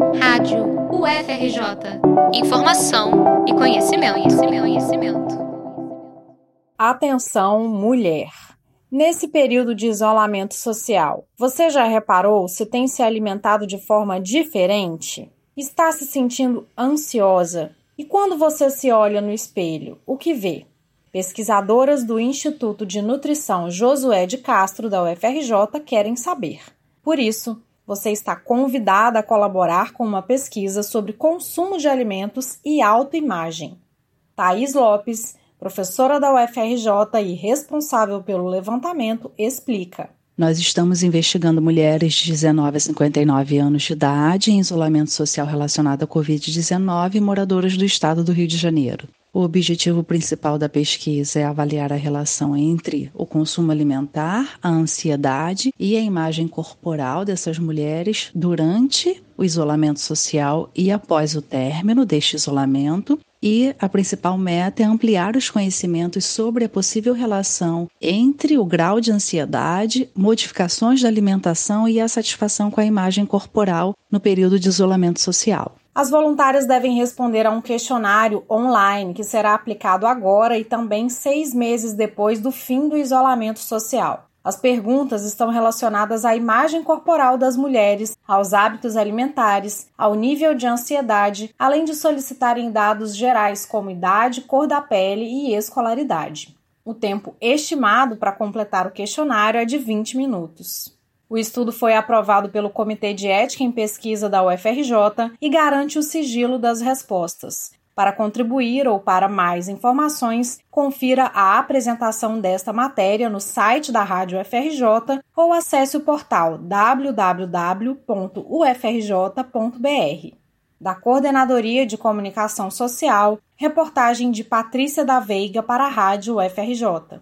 Rádio UFRJ. Informação e conhecimento, conhecimento, conhecimento. Atenção, mulher. Nesse período de isolamento social, você já reparou se tem se alimentado de forma diferente? Está se sentindo ansiosa? E quando você se olha no espelho, o que vê? Pesquisadoras do Instituto de Nutrição Josué de Castro da UFRJ querem saber. Por isso, você está convidada a colaborar com uma pesquisa sobre consumo de alimentos e autoimagem. Thaís Lopes professora da UFRJ e responsável pelo levantamento, explica. Nós estamos investigando mulheres de 19 a 59 anos de idade em isolamento social relacionado à Covid-19 moradoras do estado do Rio de Janeiro. O objetivo principal da pesquisa é avaliar a relação entre o consumo alimentar, a ansiedade e a imagem corporal dessas mulheres durante o isolamento social e após o término deste isolamento, e a principal meta é ampliar os conhecimentos sobre a possível relação entre o grau de ansiedade, modificações da alimentação e a satisfação com a imagem corporal no período de isolamento social. As voluntárias devem responder a um questionário online que será aplicado agora e também seis meses depois do fim do isolamento social. As perguntas estão relacionadas à imagem corporal das mulheres, aos hábitos alimentares, ao nível de ansiedade, além de solicitarem dados gerais como idade, cor da pele e escolaridade. O tempo estimado para completar o questionário é de 20 minutos. O estudo foi aprovado pelo Comitê de Ética em Pesquisa da UFRJ e garante o sigilo das respostas. Para contribuir ou para mais informações, confira a apresentação desta matéria no site da Rádio FRJ ou acesse o portal www.ufrj.br. Da Coordenadoria de Comunicação Social, reportagem de Patrícia da Veiga para a Rádio FRJ.